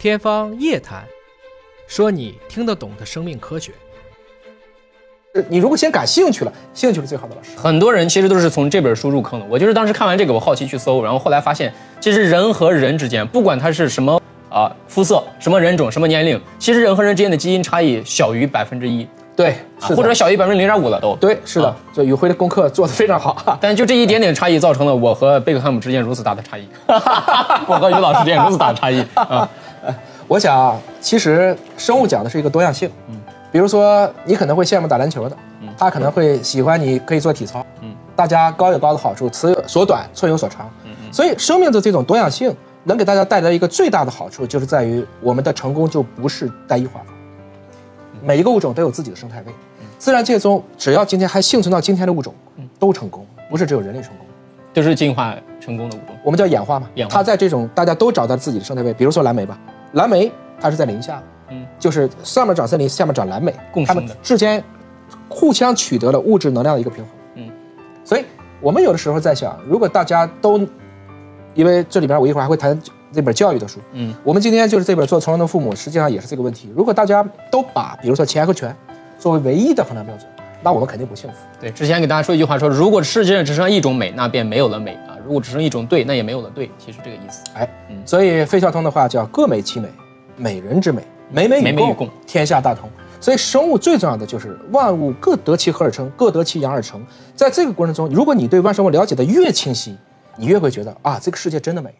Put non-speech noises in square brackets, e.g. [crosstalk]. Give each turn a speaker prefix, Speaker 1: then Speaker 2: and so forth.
Speaker 1: 天方夜谭，说你听得懂的生命科学。
Speaker 2: 你如果先感兴趣了，兴趣是最好的老师。
Speaker 3: 很多人其实都是从这本书入坑的。我就是当时看完这个，我好奇去搜，然后后来发现，其实人和人之间，不管他是什么啊肤色、什么人种、什么年龄，其实人和人之间的基因差异小于百分之一，
Speaker 2: 对，
Speaker 3: 或者小于百分之零点五了都。
Speaker 2: 对，是的
Speaker 3: 啊，
Speaker 2: 就宇辉的功课做得非常好啊。[laughs]
Speaker 3: 但就这一点点差异，造成了我和贝克汉姆之间如此大的差异，[laughs] [laughs] 我和于老师之间如此大的差异啊。[laughs]
Speaker 2: 我想啊，其实生物讲的是一个多样性。嗯，比如说你可能会羡慕打篮球的，他可能会喜欢你可以做体操。嗯，大家高有高的好处，尺有所短，寸有所长。嗯嗯，所以生命的这种多样性能给大家带来一个最大的好处，就是在于我们的成功就不是单一化的。每一个物种都有自己的生态位，自然界中只要今天还幸存到今天的物种，都成功，不是只有人类成功。
Speaker 3: 都是进化成功的物种。
Speaker 2: 我们叫演化嘛，
Speaker 3: 演化。
Speaker 2: 它在这种大家都找到自己的生态位，比如说蓝莓吧，蓝莓它是在林下，
Speaker 3: 嗯，
Speaker 2: 就是上面长森林，下面长蓝莓，
Speaker 3: 共生的。
Speaker 2: 之间互相取得了物质能量的一个平衡，
Speaker 3: 嗯，
Speaker 2: 所以我们有的时候在想，如果大家都，因为这里边我一会儿还会谈这本教育的书，
Speaker 3: 嗯，
Speaker 2: 我们今天就是这本做从容的父母，实际上也是这个问题，如果大家都把比如说钱和权作为唯一的衡量标准，那我们肯定不幸福。
Speaker 3: 对，之前给大家说一句话说，如果世界上只剩下一种美，那便没有了美啊；如果只剩一种对，那也没有了对。其实这个意思。
Speaker 2: 哎，所以费孝通的话叫各美其美，美人之美，美美与共，
Speaker 3: 美美与共
Speaker 2: 天下大同。所以生物最重要的就是万物各得其和而成，各得其养而成。在这个过程中，如果你对万生物了解的越清晰，你越会觉得啊，这个世界真的美。